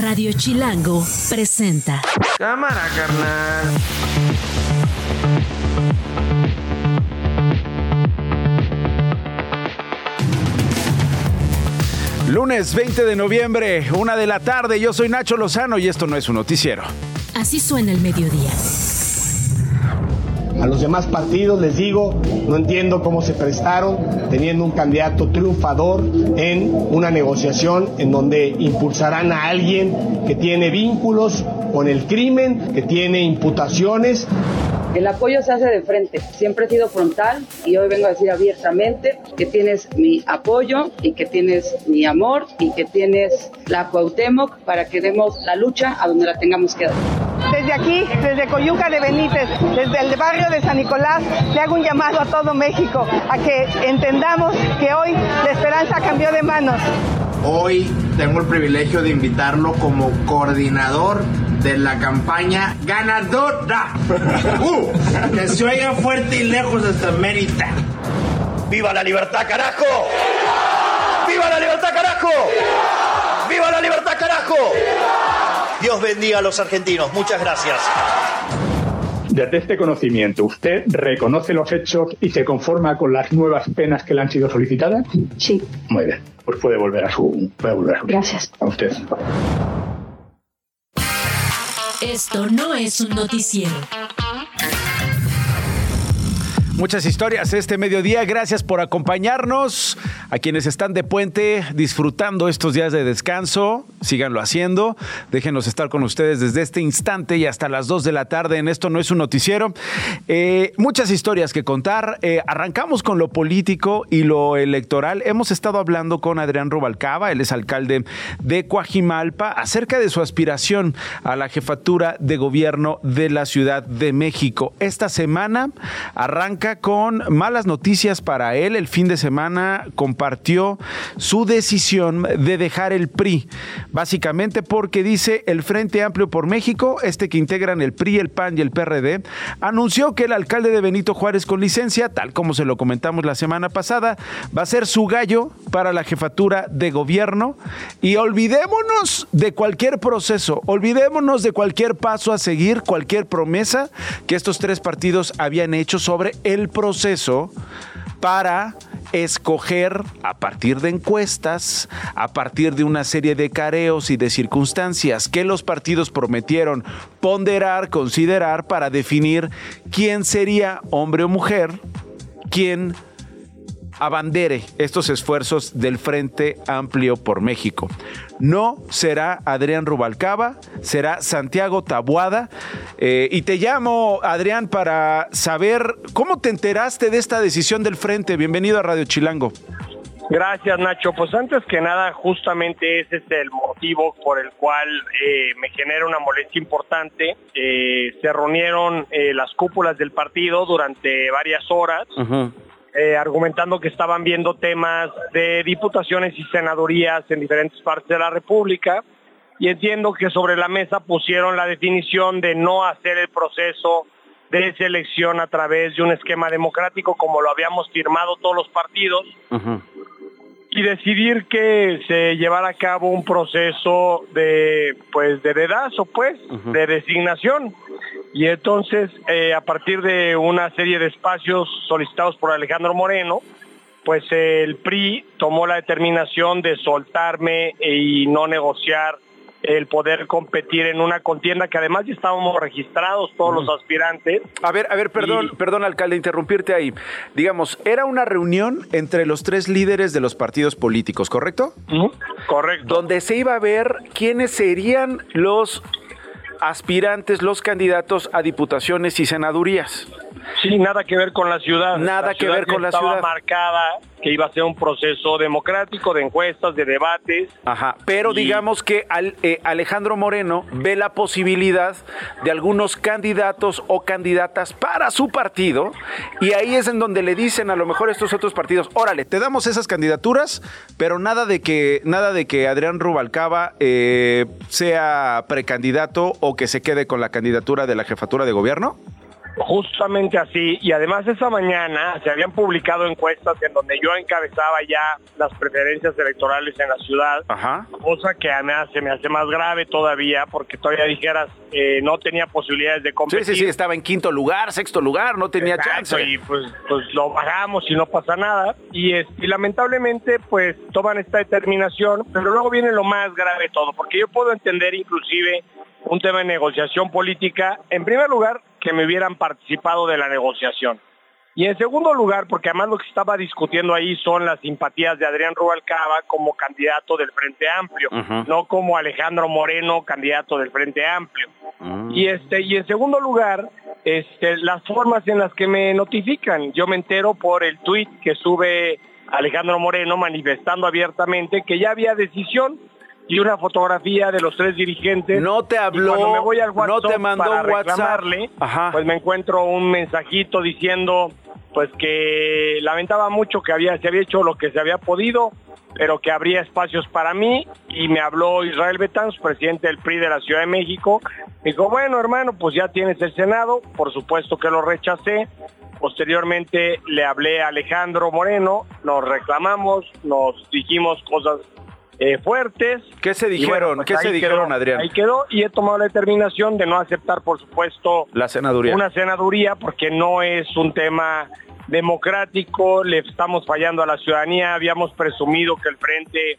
Radio Chilango presenta. Cámara, carnal. Lunes 20 de noviembre, una de la tarde. Yo soy Nacho Lozano y esto no es un noticiero. Así suena el mediodía. A los demás partidos les digo, no entiendo cómo se prestaron teniendo un candidato triunfador en una negociación en donde impulsarán a alguien que tiene vínculos con el crimen, que tiene imputaciones. El apoyo se hace de frente, siempre he sido frontal y hoy vengo a decir abiertamente que tienes mi apoyo y que tienes mi amor y que tienes la Cuauhtémoc para que demos la lucha a donde la tengamos que dar. Desde aquí, desde Coyuca de Benítez, desde el barrio de San Nicolás, le hago un llamado a todo México a que entendamos que hoy la esperanza cambió de manos. Hoy tengo el privilegio de invitarlo como coordinador de la campaña ganadora. Uh, que se oiga fuerte y lejos hasta Mérida. ¡Viva la libertad, carajo! ¡Viva la libertad, carajo! ¡Viva la libertad, carajo! Dios bendiga a los argentinos. Muchas gracias. Desde este conocimiento, ¿usted reconoce los hechos y se conforma con las nuevas penas que le han sido solicitadas? Sí. Muy bien. Pues puede volver a su. Puede volver a su. Gracias. A usted. Esto no es un noticiero. Muchas historias este mediodía. Gracias por acompañarnos. A quienes están de puente disfrutando estos días de descanso, síganlo haciendo. Déjenos estar con ustedes desde este instante y hasta las 2 de la tarde en Esto No es un Noticiero. Eh, muchas historias que contar. Eh, arrancamos con lo político y lo electoral. Hemos estado hablando con Adrián Rubalcaba, él es alcalde de Coajimalpa, acerca de su aspiración a la jefatura de gobierno de la Ciudad de México. Esta semana arranca con malas noticias para él. El fin de semana compartió su decisión de dejar el PRI, básicamente porque dice el Frente Amplio por México, este que integran el PRI, el PAN y el PRD, anunció que el alcalde de Benito Juárez con licencia, tal como se lo comentamos la semana pasada, va a ser su gallo para la jefatura de gobierno y olvidémonos de cualquier proceso, olvidémonos de cualquier paso a seguir, cualquier promesa que estos tres partidos habían hecho sobre el proceso para escoger a partir de encuestas, a partir de una serie de careos y de circunstancias que los partidos prometieron ponderar, considerar para definir quién sería hombre o mujer, quién abandere estos esfuerzos del Frente Amplio por México. No será Adrián Rubalcaba, será Santiago Tabuada. Eh, y te llamo, Adrián, para saber cómo te enteraste de esta decisión del Frente. Bienvenido a Radio Chilango. Gracias, Nacho. Pues antes que nada, justamente ese es el motivo por el cual eh, me genera una molestia importante. Eh, se reunieron eh, las cúpulas del partido durante varias horas. Eh, argumentando que estaban viendo temas de diputaciones y senadurías en diferentes partes de la República y entiendo que sobre la mesa pusieron la definición de no hacer el proceso de selección a través de un esquema democrático como lo habíamos firmado todos los partidos y decidir que se llevara a cabo un proceso de pues de dedazo pues de designación y entonces eh, a partir de una serie de espacios solicitados por Alejandro Moreno pues el PRI tomó la determinación de soltarme y no negociar el poder competir en una contienda que además ya estábamos registrados todos los aspirantes. A ver, a ver, perdón, perdón, alcalde, interrumpirte ahí. Digamos, era una reunión entre los tres líderes de los partidos políticos, ¿correcto? Correcto. Donde se iba a ver quiénes serían los aspirantes, los candidatos a diputaciones y senadurías. Sí, nada que ver con la ciudad. Nada La que ver con la estaba ciudad. marcada que iba a ser un proceso democrático de encuestas, de debates. Ajá, pero Y- digamos que al- eh, Alejandro Moreno ve la posibilidad de algunos candidatos o candidatas para su partido y ahí es en donde le dicen a lo mejor estos otros partidos, órale, te damos esas candidaturas, pero nada de que nada de que Adrián Rubalcaba eh, sea precandidato o que se quede con la candidatura de la jefatura de gobierno. Justamente así, y además esa mañana se habían publicado encuestas en donde yo encabezaba ya las preferencias electorales en la ciudad, cosa que me hace, me hace más grave todavía, porque todavía dijeras, eh, no tenía posibilidades de competir. Sí, sí, sí, estaba en quinto lugar, sexto lugar, no tenía Exacto, chance. Y pues, pues lo bajamos y no pasa nada. Y, es, y lamentablemente pues toman esta determinación, pero luego viene lo más grave de todo, porque yo puedo entender inclusive un tema de negociación política, en primer lugar, que me hubieran participado de la negociación. Y en segundo lugar, porque además lo que estaba discutiendo ahí son las simpatías de Adrián Rubalcaba como candidato del Frente Amplio, no como Alejandro Moreno, candidato del Frente Amplio. Y este y en segundo lugar, este las formas en las que me notifican. Yo me entero por el tuit que sube Alejandro Moreno manifestando abiertamente que ya había decisión y una fotografía de los tres dirigentes. No te habló, Y cuando me voy al no WhatsApp te mandó para un WhatsApp. Ajá. pues me encuentro un mensajito diciendo pues que lamentaba mucho que había se había hecho lo que se había podido, pero que habría espacios para mí y me habló Israel Betanz, presidente del PRI de la Ciudad de México. Me dijo, "Bueno, hermano, pues ya tienes el Senado." Por supuesto que lo rechacé. Posteriormente le hablé a Alejandro Moreno, nos reclamamos, nos dijimos cosas eh, fuertes. ¿Qué se dijeron? pues ¿Qué se dijeron, quedó, Adrián? Ahí quedó y he tomado la determinación de no aceptar, por supuesto, La senaduría. una senaduría porque no es un tema democrático, le estamos fallando a la ciudadanía, habíamos presumido que el frente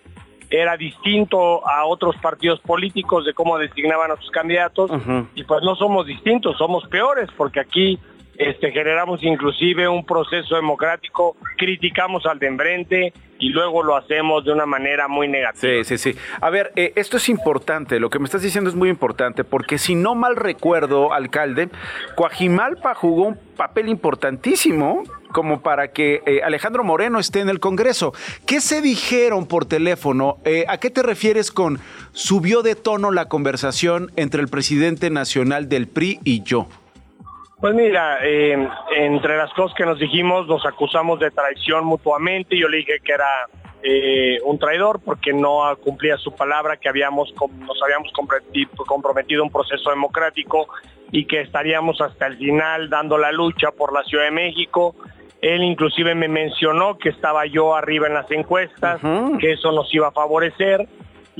era distinto a otros partidos políticos de cómo designaban a sus candidatos y pues no somos distintos, somos peores porque aquí este, generamos inclusive un proceso democrático, criticamos al de enfrente y luego lo hacemos de una manera muy negativa. Sí, sí, sí. A ver, eh, esto es importante, lo que me estás diciendo es muy importante, porque si no mal recuerdo, alcalde, Coajimalpa jugó un papel importantísimo como para que eh, Alejandro Moreno esté en el Congreso. ¿Qué se dijeron por teléfono? Eh, ¿A qué te refieres con subió de tono la conversación entre el presidente nacional del PRI y yo? Pues mira, eh, entre las cosas que nos dijimos, nos acusamos de traición mutuamente. Yo le dije que era eh, un traidor porque no cumplía su palabra, que habíamos nos habíamos comprometi- comprometido un proceso democrático y que estaríamos hasta el final dando la lucha por la Ciudad de México. Él inclusive me mencionó que estaba yo arriba en las encuestas, que eso nos iba a favorecer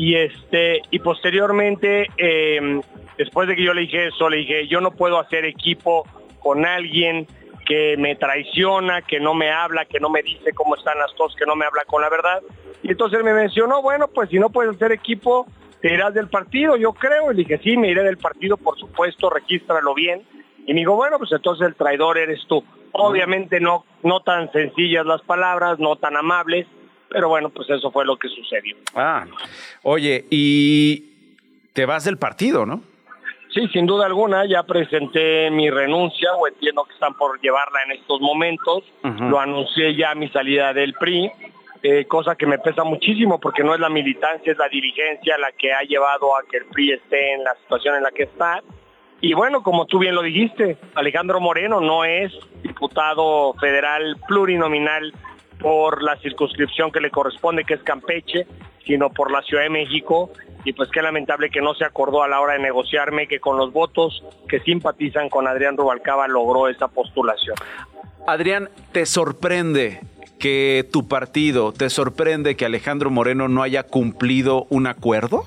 y este y posteriormente eh, después de que yo le dije eso le dije yo no puedo hacer equipo con alguien que me traiciona que no me habla que no me dice cómo están las cosas que no me habla con la verdad. Y entonces me mencionó bueno pues si no puedes hacer equipo te irás del partido yo creo y le dije sí me iré del partido por supuesto regístralo bien y me dijo bueno pues entonces el traidor eres tú obviamente no no tan sencillas las palabras no tan amables pero bueno, pues eso fue lo que sucedió. Ah, oye, y te vas del partido, ¿no? Sí, sin duda alguna, ya presenté mi renuncia o entiendo que están por llevarla en estos momentos. Lo anuncié ya mi salida del PRI, eh, cosa que me pesa muchísimo porque no es la militancia, es la dirigencia la que ha llevado a que el PRI esté en la situación en la que está. Y bueno, como tú bien lo dijiste, Alejandro Moreno no es diputado federal plurinominal por la circunscripción que le corresponde, que es Campeche, sino por la Ciudad de México. Y pues qué lamentable que no se acordó a la hora de negociarme que con los votos que simpatizan con Adrián Rubalcaba logró esa postulación. Adrián, ¿te sorprende que tu partido, te sorprende que Alejandro Moreno no haya cumplido un acuerdo?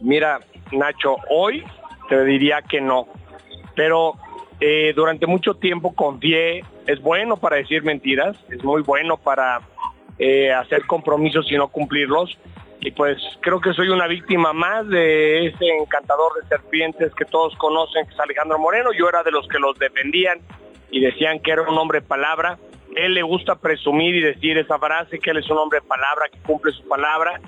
Mira, Nacho, hoy te diría que no, pero eh, durante mucho tiempo confié, es bueno para decir mentiras, es muy bueno para eh, hacer compromisos y no cumplirlos, y pues creo que soy una víctima más de ese encantador de serpientes que todos conocen, que es Alejandro Moreno, yo era de los que los defendían y decían que era un hombre de palabra, él le gusta presumir y decir esa frase, que él es un hombre de palabra, que cumple su palabra,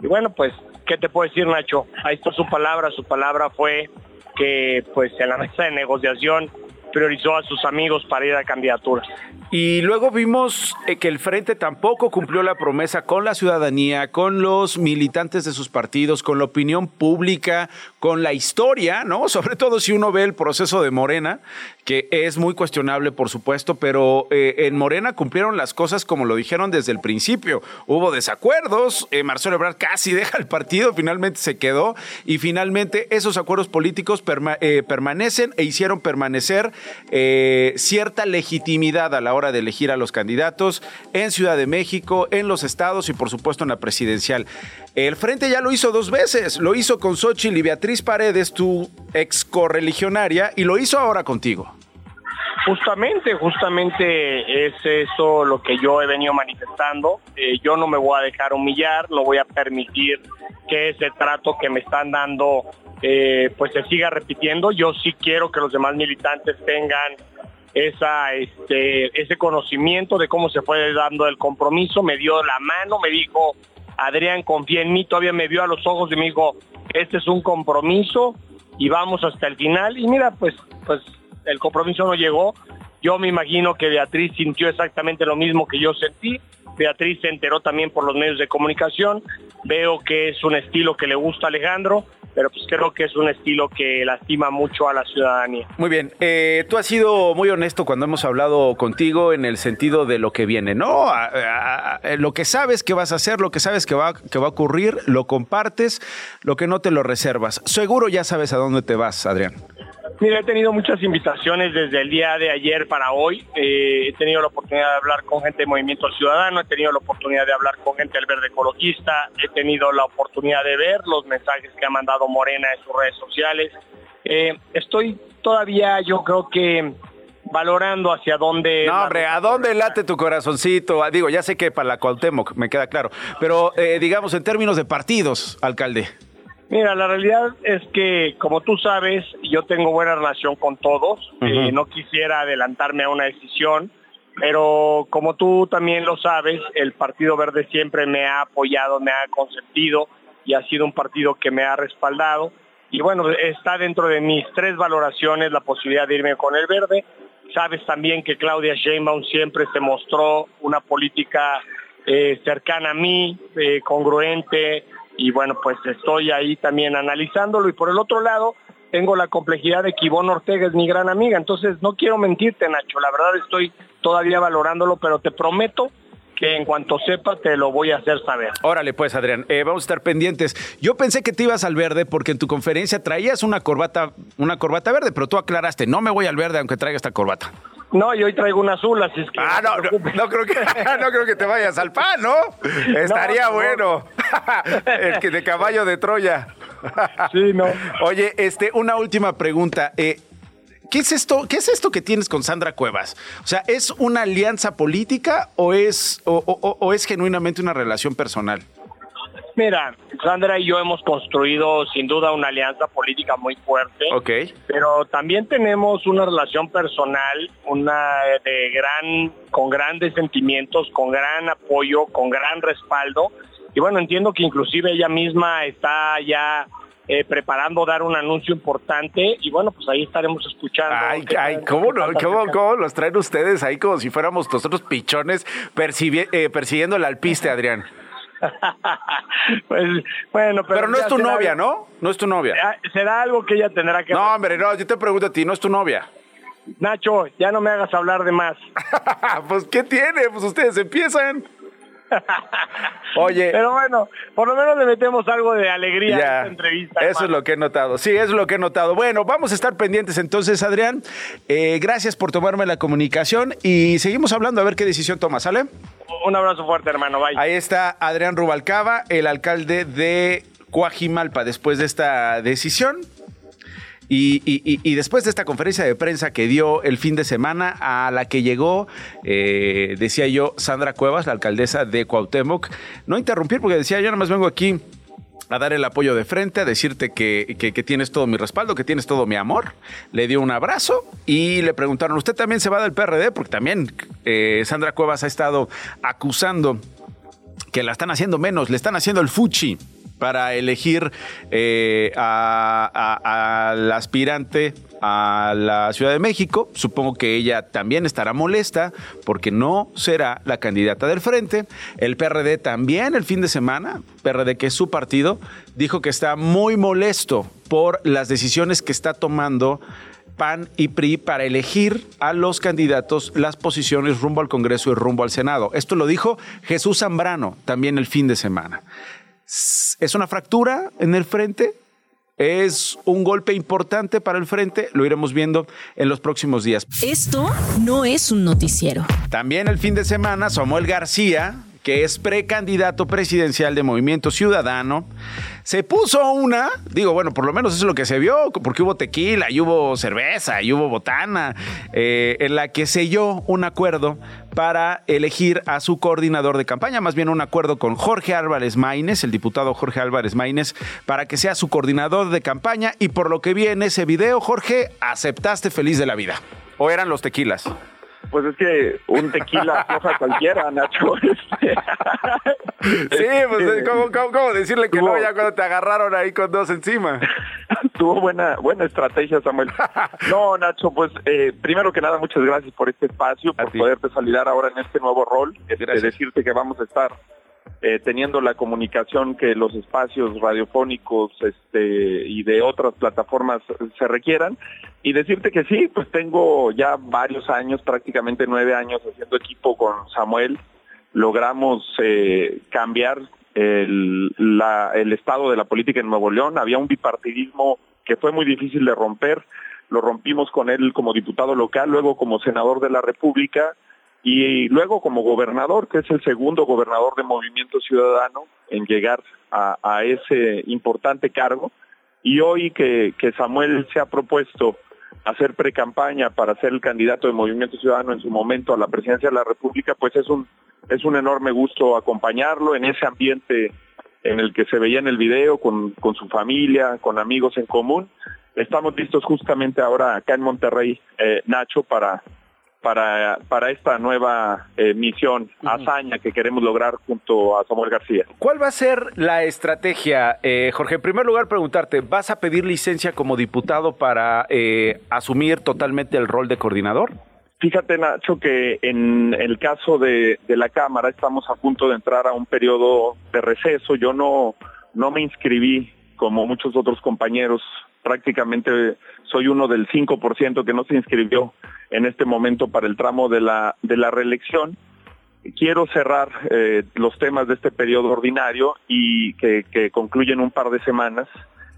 y bueno, pues, ¿qué te puedo decir, Nacho? Ahí está su palabra. Su palabra fue que, pues, en la mesa de negociación priorizó a sus amigos para ir a candidatura. Y luego vimos eh, que el Frente tampoco cumplió la promesa con la ciudadanía, con los militantes de sus partidos, con la opinión pública, con la historia, ¿no? Sobre todo si uno ve el proceso de Morena, que es muy cuestionable, por supuesto, pero eh, en Morena cumplieron las cosas como lo dijeron desde el principio. Hubo desacuerdos, eh, Marcelo Ebrard casi deja el partido, finalmente se quedó, y finalmente esos acuerdos políticos eh, permanecen e hicieron permanecer cierta legitimidad a la hora de elegir a los candidatos en Ciudad de México, en los estados y por supuesto en la presidencial. El Frente ya lo hizo dos veces, lo hizo con Xochitl y Beatriz Paredes, tu ex correligionaria, y lo hizo ahora contigo. Justamente, justamente es eso lo que yo he venido manifestando. Eh, yo no me voy a dejar humillar, no voy a permitir que ese trato que me están dando eh, pues se siga repitiendo. Yo sí quiero que los demás militantes tengan esa, este, ese conocimiento de cómo se fue dando el compromiso. Me dio la mano, me dijo, Adrián, confía en mí, todavía me vio a los ojos y me dijo, este es un compromiso y vamos hasta el final. Y mira, pues, pues el compromiso no llegó. Yo me imagino que Beatriz sintió exactamente lo mismo que yo sentí. Beatriz se enteró también por los medios de comunicación. Veo que es un estilo que le gusta a Alejandro, pero pues creo que es un estilo que lastima mucho a la ciudadanía. Muy bien, eh, tú has sido muy honesto cuando hemos hablado contigo en el sentido de lo que viene, ¿no? lo que sabes que vas a hacer, lo que sabes que va, que va a ocurrir, lo compartes, lo que no te lo reservas. Seguro ya sabes a dónde te vas, Adrián. Mira, he tenido muchas invitaciones desde el día de ayer para hoy. Eh, he tenido la oportunidad de hablar con gente de Movimiento Ciudadano, he tenido la oportunidad de hablar con gente del Verde Ecologista, he tenido la oportunidad de ver los mensajes que ha mandado Morena en sus redes sociales. Eh, estoy todavía, yo creo que valorando hacia dónde... No, hombre, ¿a dónde late tu corazoncito? Ah, digo, ya sé que para la Cuauhtémoc, me queda claro, pero eh, digamos en términos de partidos, alcalde. Mira, la realidad es que, como tú sabes, yo tengo buena relación con todos. Eh, no quisiera adelantarme a una decisión, pero como tú también lo sabes, el Partido Verde siempre me ha apoyado, me ha consentido y ha sido un partido que me ha respaldado. Y bueno, está dentro de mis tres valoraciones la posibilidad de irme con el Verde. Sabes también que Claudia Sheinbaum siempre se mostró una política eh, cercana a mí, eh, congruente, y bueno, pues estoy ahí también analizándolo. Y por el otro lado tengo la complejidad de que Ivonne Ortega es mi gran amiga, entonces no quiero mentirte Nacho, la verdad estoy todavía valorándolo, pero te prometo que en cuanto sepa te lo voy a hacer saber. Órale, pues, Adrián, eh, vamos a estar pendientes. Yo pensé que te ibas al verde porque en tu conferencia traías una corbata, una corbata verde, pero tú aclaraste, no me voy al verde aunque traiga esta corbata. No, y hoy traigo un azul, así es que. Ah, no, no, creo que, no creo que te vayas al pan, ¿no? Estaría bueno. El que de caballo de Troya. Sí, no. Oye, este, una última pregunta. Eh, ¿Qué es esto? ¿Qué es esto que tienes con Sandra Cuevas? O sea, ¿es una alianza política o es, o es genuinamente una relación personal? Mira, Sandra y yo hemos construido sin duda una alianza política muy fuerte. Ok. Pero también tenemos una relación personal, una de gran, con grandes sentimientos, con gran apoyo, con gran respaldo. Y bueno, entiendo que inclusive ella misma está ya eh, preparando dar un anuncio importante y bueno, pues ahí estaremos escuchando. Ay, ay ¿cómo, cómo, los traen ustedes ahí como si fuéramos nosotros pichones eh, persiguiendo el alpiste, Adrián? pues bueno, pero, no es tu novia, ¿no? No es tu novia. Ah, será algo que ella tendrá que. No, hombre, no, yo te pregunto a ti, no es tu novia. Nacho, ya no me hagas hablar de más. pues, ¿qué tiene? Pues ustedes empiezan. Oye. Pero bueno, por lo menos le metemos algo de alegría a esta entrevista. Eso es lo que he notado. Sí, es lo que he notado. Bueno, vamos a estar pendientes entonces, Adrián. Eh, gracias por tomarme la comunicación y seguimos hablando a ver qué decisión toma, ¿sale? Un abrazo fuerte, hermano. Bye. Ahí está Adrián Rubalcaba, el alcalde de Coajimalpa, después de esta decisión. Y, después de esta conferencia de prensa que dio el fin de semana, a la que llegó, eh, decía yo, Sandra Cuevas, la alcaldesa de Cuauhtémoc, no interrumpir porque decía, yo nada más vengo aquí a dar el apoyo de frente, a decirte que, tienes todo mi respaldo, que tienes todo mi amor. Le dio un abrazo y le preguntaron, ¿usted también se va del PRD? Porque también eh, Sandra Cuevas ha estado acusando que la están haciendo menos, le están haciendo el fuchi para elegir eh, al aspirante a la Ciudad de México. Supongo que ella también estará molesta porque no será la candidata del frente. El PRD también el fin de semana, PRD que es su partido, dijo que está muy molesto por las decisiones que está tomando PAN y PRI para elegir a los candidatos las posiciones rumbo al Congreso y rumbo al Senado. Esto lo dijo Jesús Zambrano también el fin de semana. ¿Es una fractura en el frente? es un golpe importante para el frente, lo iremos viendo en los próximos días. Esto no es un noticiero. También el fin de semana, Samuel García, que es precandidato presidencial de Movimiento Ciudadano, se puso una, digo, bueno, por lo menos eso es lo que se vio, porque hubo tequila, y hubo cerveza, y hubo botana, eh, en la que selló un acuerdo para elegir a su coordinador de campaña, más bien un acuerdo con Jorge Álvarez Maínez, el diputado Jorge Álvarez Maínez, para que sea su coordinador de campaña. Y por lo que vi en ese video, Jorge, aceptaste feliz de la vida. ¿O eran los tequilas? Pues es que un tequila afloja cualquiera, Nacho. sí, pues ¿cómo, cómo, decirle que no ya cuando te agarraron ahí con dos encima? Tuvo buena buena estrategia, Samuel. No, Nacho, pues eh, primero que nada, muchas gracias por este espacio, por poderte saludar ahora en este nuevo rol. Este, decirte que vamos a estar eh, teniendo la comunicación que los espacios radiofónicos este, y de otras plataformas se requieran. Y decirte que sí, pues tengo ya varios años, prácticamente nueve años haciendo equipo con Samuel. Logramos eh, cambiar el, el estado de la política en Nuevo León. Había un bipartidismo que fue muy difícil de romper. Lo rompimos con él como diputado local, luego como senador de la República y luego como gobernador, que es el segundo gobernador de Movimiento Ciudadano en llegar a, ese importante cargo, y hoy que, Samuel se ha propuesto hacer pre-campaña para ser el candidato de Movimiento Ciudadano en su momento a la presidencia de la República, pues es un, es un enorme gusto acompañarlo en ese ambiente en el que se veía en el video, con, con su familia, con amigos en común. Estamos listos justamente ahora acá en Monterrey, eh, Nacho, para, para, para esta nueva eh, misión, hazaña que queremos lograr junto a Samuel García. ¿Cuál va a ser la estrategia, eh, Jorge? En primer lugar, preguntarte, ¿vas a pedir licencia como diputado para eh, asumir totalmente el rol de coordinador? Fíjate, Nacho, que en el caso de, de, la Cámara estamos a punto de entrar a un periodo de receso. Yo no, no me inscribí como muchos otros compañeros. Prácticamente soy uno del 5% que no se inscribió en este momento para el tramo de la, de la reelección. Quiero cerrar eh, los temas de este periodo ordinario y que, concluyen un par de semanas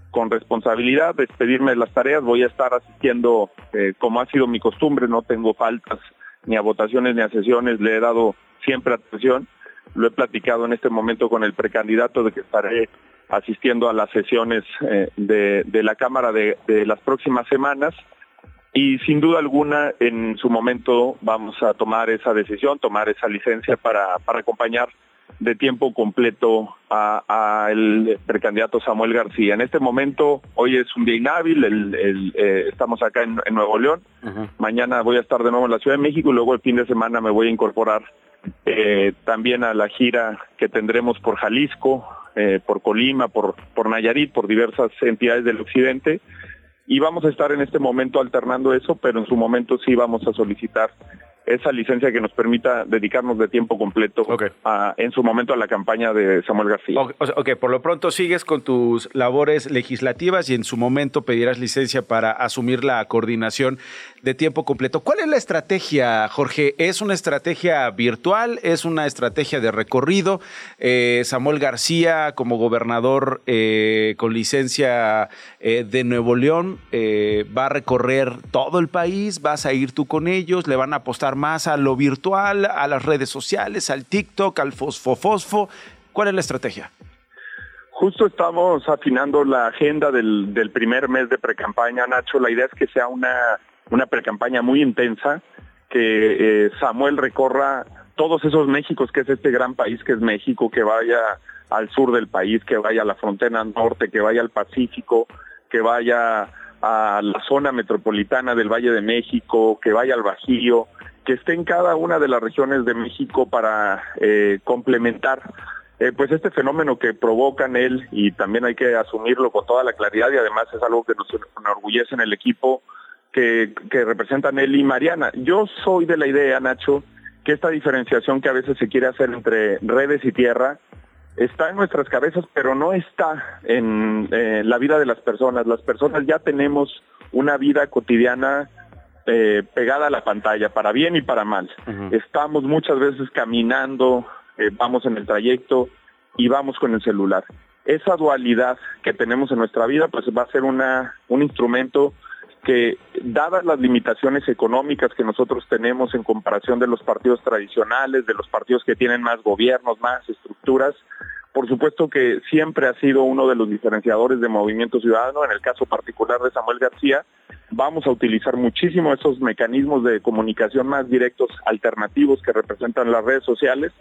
con responsabilidad, despedirme de las tareas, voy a estar asistiendo eh, como ha sido mi costumbre, no tengo faltas ni a votaciones ni a sesiones, le he dado siempre atención, lo he platicado en este momento con el precandidato de que estaré asistiendo a las sesiones eh, de, de, la Cámara de, de las próximas semanas. Y sin duda alguna, en su momento vamos a tomar esa decisión, tomar esa licencia para, para acompañar de tiempo completo a, el precandidato Samuel García. En este momento, hoy es un día inhábil, el, eh, estamos acá en, Nuevo León, mañana voy a estar de nuevo en la Ciudad de México y luego el fin de semana me voy a incorporar eh, también a la gira que tendremos por Jalisco, eh, por Colima, por, por Nayarit, por diversas entidades del occidente y vamos a estar en este momento alternando eso, pero en su momento sí vamos a solicitar esa licencia que nos permita dedicarnos de tiempo completo en su momento a la campaña de Samuel García. Ok, por lo pronto sigues con tus labores legislativas y en su momento pedirás licencia para asumir la coordinación de tiempo completo. ¿Cuál es la estrategia, Jorge? ¿Es una estrategia virtual? ¿Es una estrategia de recorrido? Eh, Samuel García como gobernador eh, con licencia eh, de Nuevo León va a recorrer todo el país, vas a ir tú con ellos, le van a apostar más a lo virtual, a las redes sociales, al TikTok, al fosfo-fosfo? ¿Cuál es la estrategia? Justo estamos afinando la agenda del, primer mes de precampaña, Nacho. La idea es que sea una, una precampaña muy intensa, que eh, Samuel recorra todos esos Méxicos, que es este gran país que es México, que vaya al sur del país, que vaya a la frontera norte, que vaya al Pacífico, que vaya a la zona metropolitana del Valle de México, que vaya al Bajío, que esté en cada una de las regiones de México para eh, complementar eh, pues este fenómeno que provocan él y también hay que asumirlo con toda la claridad y además es algo que nos enorgullece en el equipo que, que representan él y Mariana. Yo soy de la idea, Nacho, que esta diferenciación que a veces se quiere hacer entre redes y tierra está en nuestras cabezas, pero no está en eh, la vida de las personas. Las personas ya tenemos una vida cotidiana eh, pegada a la pantalla, para bien y para mal. Estamos muchas veces caminando, eh, vamos en el trayecto y vamos con el celular. esa dualidad que tenemos en nuestra vida, pues va a ser una, un instrumento que, dadas las limitaciones económicas que nosotros tenemos en comparación de los partidos tradicionales, de los partidos que tienen más gobiernos, más estructuras, por supuesto que siempre ha sido uno de los diferenciadores de Movimiento Ciudadano, en el caso particular de Samuel García, vamos a utilizar muchísimo esos mecanismos de comunicación más directos, alternativos que representan las redes sociales,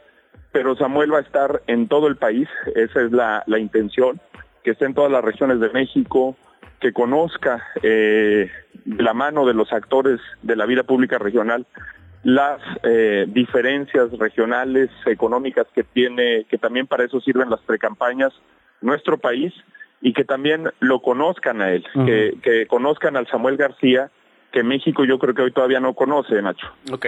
pero Samuel va a estar en todo el país, esa es la, intención, que esté en todas las regiones de México, que conozca eh, la mano de los actores de la vida pública regional las eh, diferencias regionales económicas que tiene, que también para eso sirven las precampañas, nuestro país, y que también lo conozcan a él, que, que, conozcan al Samuel García, que México yo creo que hoy todavía no conoce, Nacho. Ok.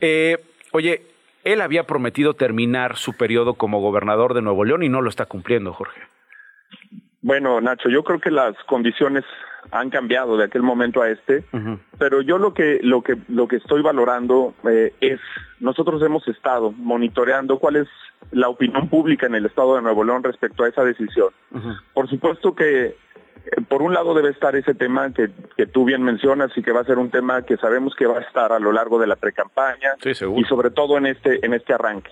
Eh, oye, él había prometido terminar su periodo como gobernador de Nuevo León y no lo está cumpliendo, Jorge. Bueno, Nacho, yo creo que las condiciones han cambiado de aquel momento a este, pero yo lo que lo que lo que estoy valorando eh, es nosotros hemos estado monitoreando cuál es la opinión pública en el estado de Nuevo León respecto a esa decisión. Por supuesto que eh, por un lado debe estar ese tema que, que, tú bien mencionas y que va a ser un tema que sabemos que va a estar a lo largo de la precampaña y sobre todo en este en este arranque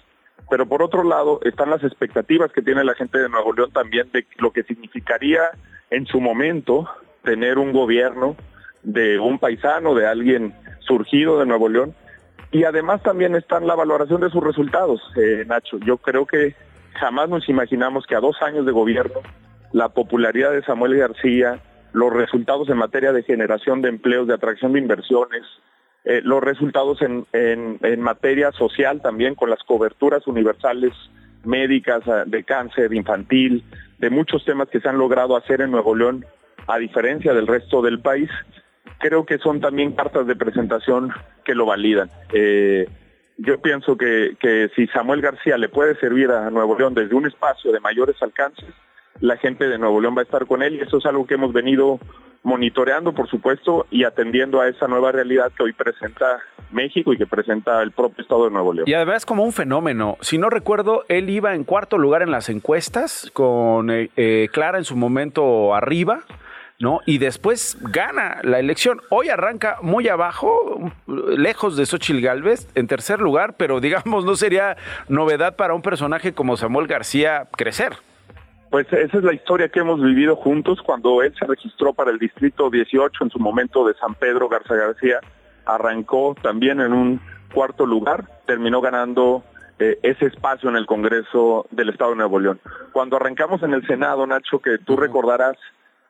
pero por otro lado están las expectativas que tiene la gente de Nuevo León también de lo que significaría en su momento tener un gobierno de un paisano, de alguien surgido de Nuevo León, y además también está la valoración de sus resultados, eh, Nacho. Yo creo que jamás nos imaginamos que a dos años de gobierno la popularidad de Samuel García, los resultados en materia de generación de empleos, de atracción de inversiones, eh, los resultados en, en, materia social también con las coberturas universales médicas eh, de cáncer infantil, de muchos temas que se han logrado hacer en Nuevo León, a diferencia del resto del país, creo que son también cartas de presentación que lo validan. Eh, yo pienso que, que si Samuel García le puede servir a Nuevo León desde un espacio de mayores alcances, la gente de Nuevo León va a estar con él y eso es algo que hemos venido monitoreando, por supuesto, y atendiendo a esa nueva realidad que hoy presenta México y que presenta el propio Estado de Nuevo León. Y además como un fenómeno. Si no recuerdo, él iba en cuarto lugar en las encuestas, con eh, eh, Clara en su momento arriba. ¿No? Y después gana la elección. Hoy arranca muy abajo, lejos de Xochitl Galvez, en tercer lugar, pero digamos, no sería novedad para un personaje como Samuel García crecer. Pues esa es la historia que hemos vivido juntos cuando él se registró para el distrito 18 en su momento de San Pedro Garza García. Arrancó también en un cuarto lugar, terminó ganando eh, ese espacio en el Congreso del Estado de Nuevo León. Cuando arrancamos en el Senado, Nacho, que tú recordarás,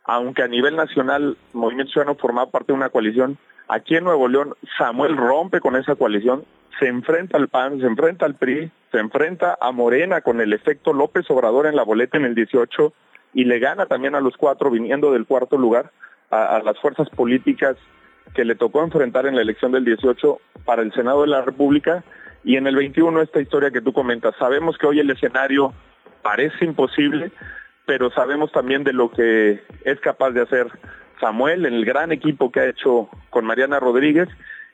aunque a nivel nacional Movimiento Ciudadano formaba parte de una coalición, aquí en Nuevo León Samuel rompe con esa coalición, se enfrenta al PAN, se enfrenta al PRI, se enfrenta a Morena con el efecto López Obrador en la boleta en el 18 y le gana también a los cuatro viniendo del cuarto lugar a, las fuerzas políticas que le tocó enfrentar en la elección del 18 para el Senado de la República y en el 21 esta historia que tú comentas. Sabemos que hoy el escenario parece imposible, pero sabemos también de lo que es capaz de hacer Samuel, en el gran equipo que ha hecho con Mariana Rodríguez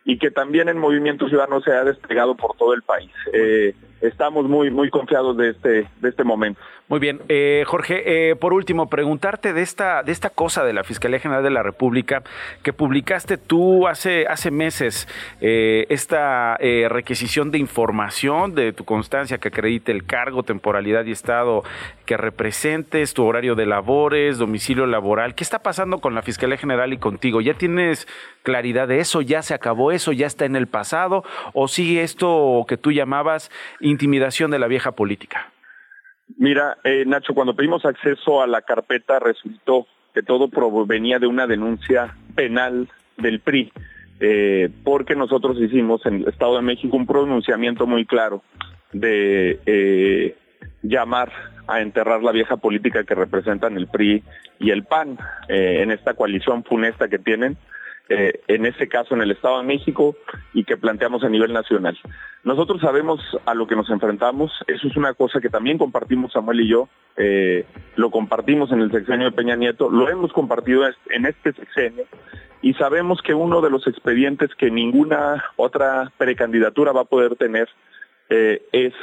y que también en Movimiento Ciudadano se ha desplegado por todo el país. Eh, estamos muy muy confiados de este de este momento. Muy bien, eh, Jorge. Eh, por último, preguntarte de esta de esta cosa de la Fiscalía General de la República que publicaste tú hace hace meses eh, esta requisición de información de tu constancia que acredite el cargo, temporalidad y estado que representes, tu horario de labores, domicilio laboral. ¿Qué está pasando con la Fiscalía General y contigo? ¿Ya tienes claridad de eso? ¿Ya se acabó eso? ¿Ya está en el pasado? ¿O sigue esto que tú llamabas intimidación de la vieja política? Mira, eh, Nacho, cuando pedimos acceso a la carpeta resultó que todo provenía de una denuncia penal del PRI, eh, porque nosotros hicimos en el Estado de México un pronunciamiento muy claro de eh, llamar a enterrar la vieja política que representan el PRI y el PAN en esta coalición funesta que tienen eh, en este caso en el Estado de México y que planteamos a nivel nacional. Nosotros sabemos a lo que nos enfrentamos, eso es una cosa que también compartimos Samuel y yo, eh, lo compartimos en el sexenio de Peña Nieto, lo hemos compartido en este sexenio y sabemos que uno de los expedientes que ninguna otra precandidatura va a poder tener eh, es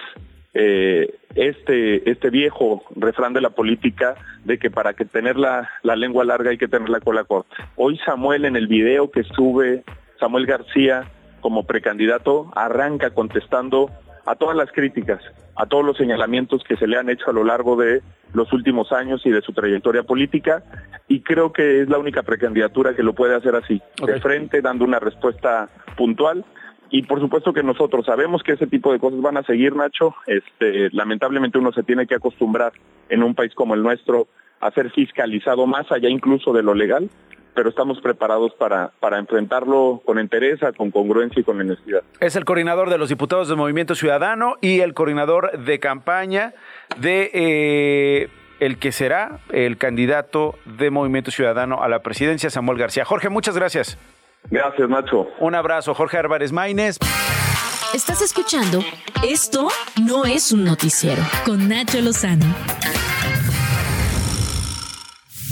eh, este, este viejo refrán de la política de que para que tener la, la lengua larga hay que tener la cola corta. Hoy Samuel en el video que sube, Samuel García como precandidato arranca contestando a todas las críticas, a todos los señalamientos que se le han hecho a lo largo de los últimos años y de su trayectoria política y creo que es la única precandidatura que lo puede hacer así, de frente, dando una respuesta puntual y por supuesto que nosotros sabemos que ese tipo de cosas van a seguir, Nacho. Este, lamentablemente uno se tiene que acostumbrar en un país como el nuestro a ser fiscalizado más allá incluso de lo legal pero estamos preparados para, para enfrentarlo con entereza, con congruencia y con honestidad. Es el coordinador de los diputados del Movimiento Ciudadano y el coordinador de campaña de eh, el que será el candidato de Movimiento Ciudadano a la presidencia, Samuel García. Jorge, muchas gracias. Gracias, Nacho. Un abrazo, Jorge Álvarez Maínez. Estás escuchando Esto no es un noticiero con Nacho Lozano.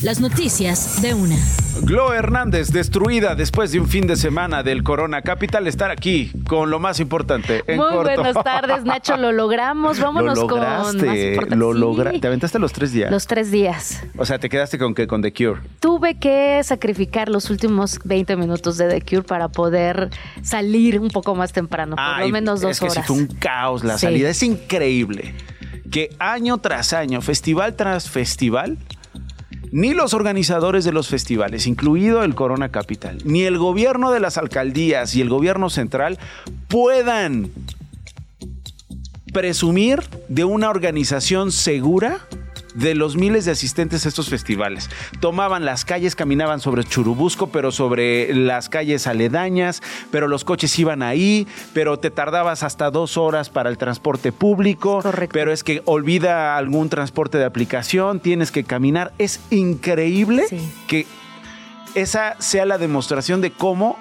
Las noticias de una. Glo Hernández, destruida después de un fin de semana del Corona Capital, estar aquí con lo más importante. En Muy corto. buenas tardes, Nacho, lo logramos. Vámonos lo con lograste, más importante. Lo Sí, logra- ¿Te aventaste los tres días? Los tres días. O sea, te quedaste con que con The Cure. Tuve que sacrificar los últimos 20 minutos de The Cure para poder salir un poco más temprano, por Ay, lo menos dos es que sí horas. fue un caos la Sí. salida. Es increíble que año tras año, festival tras festival, ni los organizadores de los festivales, incluido el Corona Capital, ni el gobierno de las alcaldías y el gobierno central puedan presumir de una organización segura de los miles de asistentes a estos festivales. Tomaban las calles, caminaban sobre Churubusco, pero sobre las calles aledañas, pero los coches iban ahí, pero te tardabas hasta dos horas para el transporte público, pero es que olvida algún transporte de aplicación, tienes que caminar. Es increíble que esa sea la demostración de cómo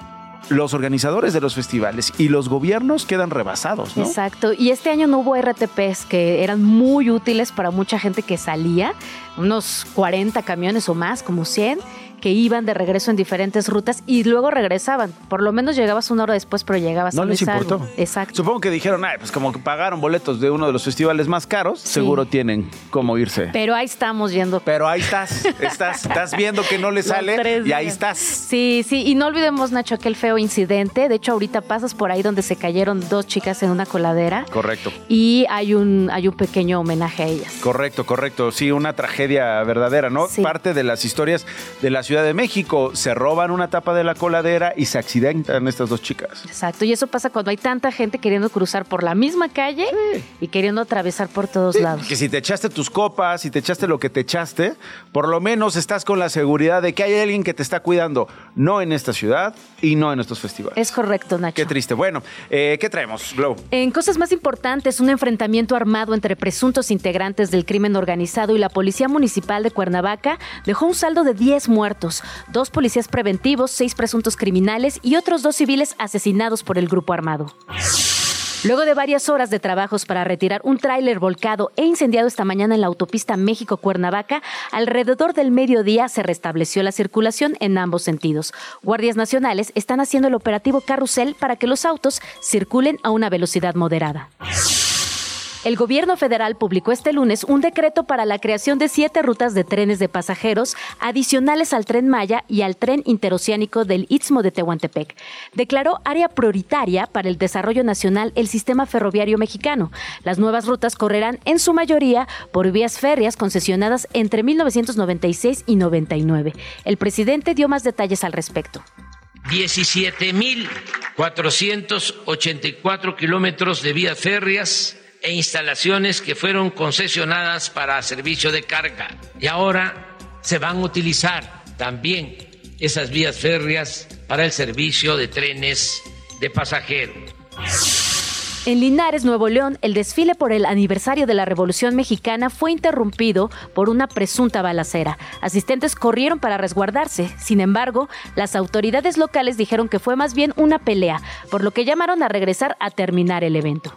los organizadores de los festivales y los gobiernos quedan rebasados, ¿no? Exacto. Y este año no hubo RTPs que eran muy útiles para mucha gente que salía, unos 40 camiones o más, como 100, que iban de regreso en diferentes rutas y luego regresaban. Por lo menos llegabas una hora después, pero llegabas No les importó. Exacto. Supongo que dijeron, ay, pues como que pagaron boletos de uno de los festivales más caros, seguro tienen cómo irse. Pero ahí estamos yendo. Pero ahí estás, estás, estás viendo que no le sale y ahí estás. Sí, sí, y no olvidemos, Nacho, aquel feo incidente. De hecho, ahorita pasas por ahí donde se cayeron dos chicas en una coladera Correcto. y hay un, hay un pequeño homenaje a ellas. Correcto, correcto. Sí, una tragedia verdadera, ¿no? Parte de las historias de la Ciudad de México. Se roban una tapa de la coladera y se accidentan estas dos chicas. Exacto, y eso pasa cuando hay tanta gente queriendo cruzar por la misma calle y queriendo atravesar por todos lados. Que si te echaste tus copas, si te echaste lo que te echaste, por lo menos estás con la seguridad de que hay alguien que te está cuidando, no en esta ciudad y no en estos festivales. Es correcto, Nacho. Qué triste. Bueno, eh, ¿qué traemos, Glow? En cosas más importantes, un enfrentamiento armado entre presuntos integrantes del crimen organizado y la Policía Municipal de Cuernavaca dejó un saldo de 10 muertos, dos policías preventivos, seis presuntos criminales y otros dos civiles asesinados por el grupo armado. Luego de varias horas de trabajos para retirar un tráiler volcado e incendiado esta mañana en la autopista México-Cuernavaca, alrededor del mediodía se restableció la circulación en ambos sentidos. Guardias nacionales están haciendo el operativo carrusel para que los autos circulen a una velocidad moderada. El gobierno federal publicó este lunes un decreto para la creación de siete rutas de trenes de pasajeros adicionales al tren Maya y al tren interoceánico del Istmo de Tehuantepec. Declaró área prioritaria para el desarrollo nacional el sistema ferroviario mexicano. Las nuevas rutas correrán en su mayoría por vías férreas concesionadas entre 1996 y 99. El presidente dio más detalles al respecto. 17.484 kilómetros de vías férreas e instalaciones que fueron concesionadas para servicio de carga. Y ahora se van a utilizar también esas vías férreas para el servicio de trenes de pasajeros. En Linares, Nuevo León, el desfile por el aniversario de la Revolución Mexicana fue interrumpido por una presunta balacera. Asistentes corrieron para resguardarse. Sin embargo, las autoridades locales dijeron que fue más bien una pelea, por lo que llamaron a regresar a terminar el evento.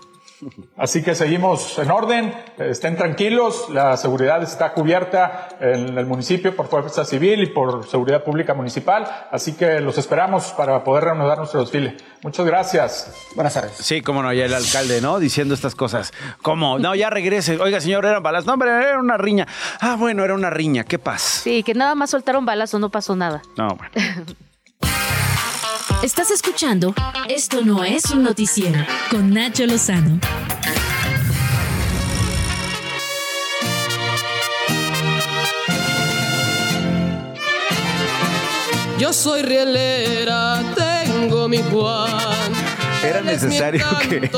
Así que seguimos en orden, estén tranquilos, la seguridad está cubierta en el municipio por Fuerza Civil y por Seguridad Pública Municipal, así que los esperamos para poder reanudar nuestro desfile. Muchas gracias. Buenas tardes. Sí, cómo no, ya el alcalde, ¿no? Diciendo estas cosas. ¿Cómo? No, ya regrese. Oiga, señor, eran balas. No, hombre, era una riña. Ah, bueno, era una riña. ¿Qué pasa? Sí, que nada más soltaron balas o no pasó nada. No, bueno. Estás escuchando Esto no es un noticiero con Nacho Lozano. Yo soy rielera, tengo mi Juan. Era necesario que.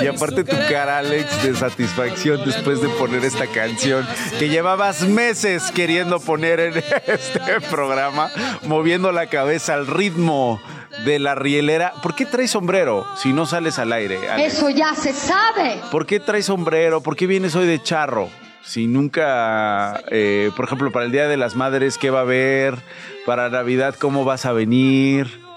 y aparte tu cara, Alex, de satisfacción después de poner esta canción que llevabas meses queriendo poner en este programa, moviendo la cabeza al ritmo de la rielera. ¿Por qué traes sombrero si no sales al aire? Alex? Eso ya se sabe. ¿Por qué traes sombrero? ¿Por qué vienes hoy de charro? Si nunca, eh, por ejemplo, para el Día de las Madres, ¿qué va a haber? Para Navidad, ¿cómo vas a venir?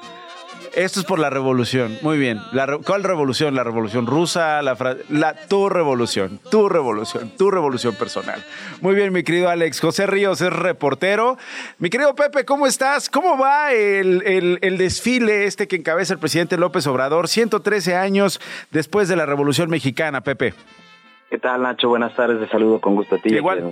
Esto es por la revolución. Muy bien. La ¿Cuál revolución? La revolución rusa, la, la tu revolución, tu revolución, tu revolución personal. Muy bien, mi querido Alex. José Ríos es reportero. Mi querido Pepe, ¿cómo estás? ¿Cómo va el, el- el desfile este que encabeza el presidente López Obrador? 113 años después de la revolución mexicana, Pepe. ¿Qué tal, Nacho? Buenas tardes, te saludo con gusto a ti. Igual.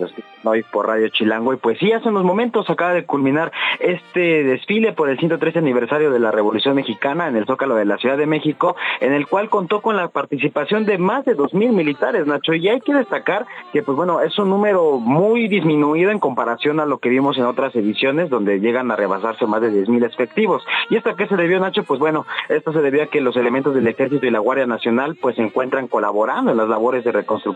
Hoy por Radio Chilango. Y pues sí, hace unos momentos acaba de culminar este desfile por el 113 aniversario de la Revolución Mexicana en el Zócalo de la Ciudad de México, en el cual contó con la participación de más de 2.000 militares, Nacho. Y hay que destacar que, pues bueno, es un número muy disminuido en comparación a lo que vimos en otras ediciones, donde llegan a rebasarse más de 10.000 efectivos. ¿Y esto a qué se debió, Nacho? Pues bueno, esto se debió a que los elementos del Ejército y la Guardia Nacional pues se encuentran colaborando en las labores de reconstrucción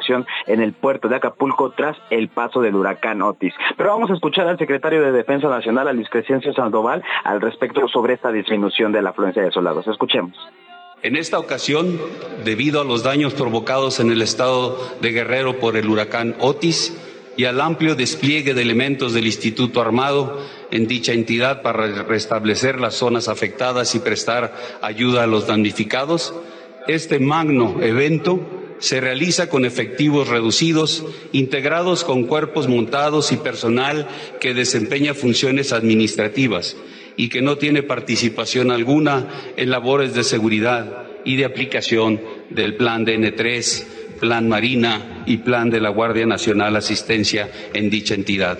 en el puerto de Acapulco tras el paso del huracán Otis. Pero vamos a escuchar al secretario de Defensa Nacional, Luis Crescencio Sandoval, al respecto sobre esta disminución de la afluencia de soldados. Escuchemos. En esta ocasión, debido a los daños provocados en el estado de Guerrero por el huracán Otis y al amplio despliegue de elementos del Instituto Armado en dicha entidad para restablecer las zonas afectadas y prestar ayuda a los damnificados, este magno evento se realiza con efectivos reducidos, integrados con cuerpos montados y personal que desempeña funciones administrativas y que no tiene participación alguna en labores de seguridad y de aplicación del Plan DN3, Plan Marina y Plan de la Guardia Nacional Asistencia en dicha entidad.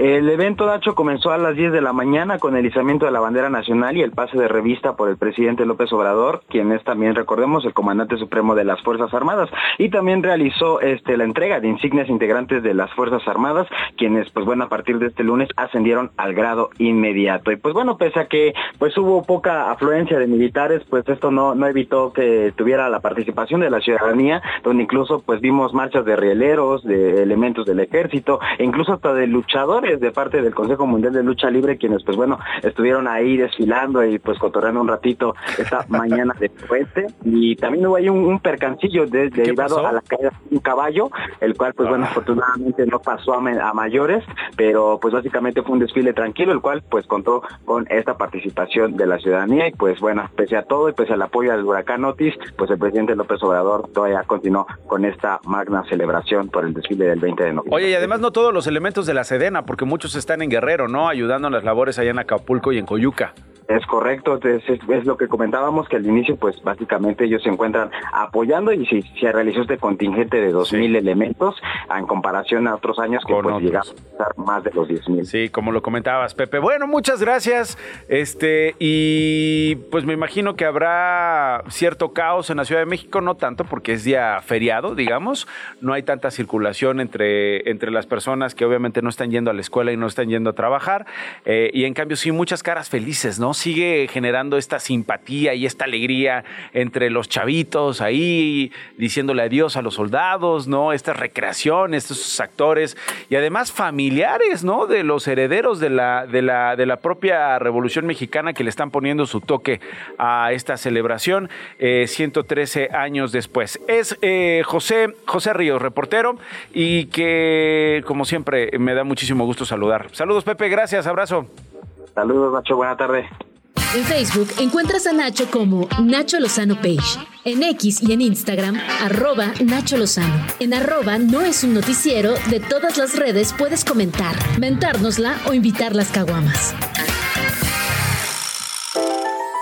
El evento, Nacho, comenzó a las 10 de la mañana con el izamiento de la bandera nacional y el pase de revista por el presidente López Obrador, quien es también, recordemos, el comandante supremo de las Fuerzas Armadas, y también realizó este, la entrega de insignias integrantes de las Fuerzas Armadas, quienes, pues bueno, a partir de este lunes ascendieron al grado inmediato. Y pues bueno, pese a que pues hubo poca afluencia de militares, pues esto no, no evitó que tuviera la participación de la ciudadanía, donde incluso pues vimos marchas de rieleros, de elementos del ejército, e incluso hasta de luchadores de parte del Consejo Mundial de Lucha Libre, quienes pues bueno, estuvieron ahí desfilando y pues cotorreando un ratito esta mañana de puente. Y también hubo ahí un, un percancillo de- derivado pasó? a la caída de un caballo, el cual pues bueno, afortunadamente no pasó a, a mayores, pero pues básicamente fue un desfile tranquilo, el cual pues contó con esta participación de la ciudadanía y pues bueno, pese a todo y pese al apoyo del huracán Otis, pues el presidente López Obrador todavía continuó con esta magna celebración por el desfile del 20 de noviembre. Oye, y además no todos los elementos de la Sedena, porque muchos están en Guerrero, ¿no? Ayudando en las labores allá en Acapulco y en Coyuca. Es correcto, es, es- es lo que comentábamos, que al inicio pues básicamente ellos se encuentran apoyando y si se realizó este contingente de 2.000 elementos en comparación a otros años que Con pues llegaron a estar más de los 10.000. Sí, como lo comentabas, Pepe. Bueno, muchas gracias. Este, y pues me imagino que habrá cierto caos en la Ciudad de México, no tanto porque es día feriado, digamos. No hay tanta circulación entre, entre las personas que obviamente no están yendo a la escuela y no están yendo a trabajar. Eh, y en cambio, sí, muchas caras felices, ¿no? Sigue generando esta simpatía y esta alegría entre los chavitos ahí, diciéndole adiós a los soldados, ¿no? Esta recreación, estos actores y además familiares, ¿no? De los herederos de la, de la, de la propia Revolución Mexicana que le están poniendo su toque a esta celebración eh, 113 años después. Es eh, José, José Ríos, reportero, y que, como siempre, me da muchísimo gusto saludar. Saludos, Pepe, gracias, abrazo. Saludos, Nacho, buena tarde. En Facebook encuentras a Nacho como Nacho Lozano Page. En X y en Instagram, arroba Nacho Lozano. En arroba no es un noticiero, de todas las redes puedes comentar, mentárnosla o invitar las caguamas.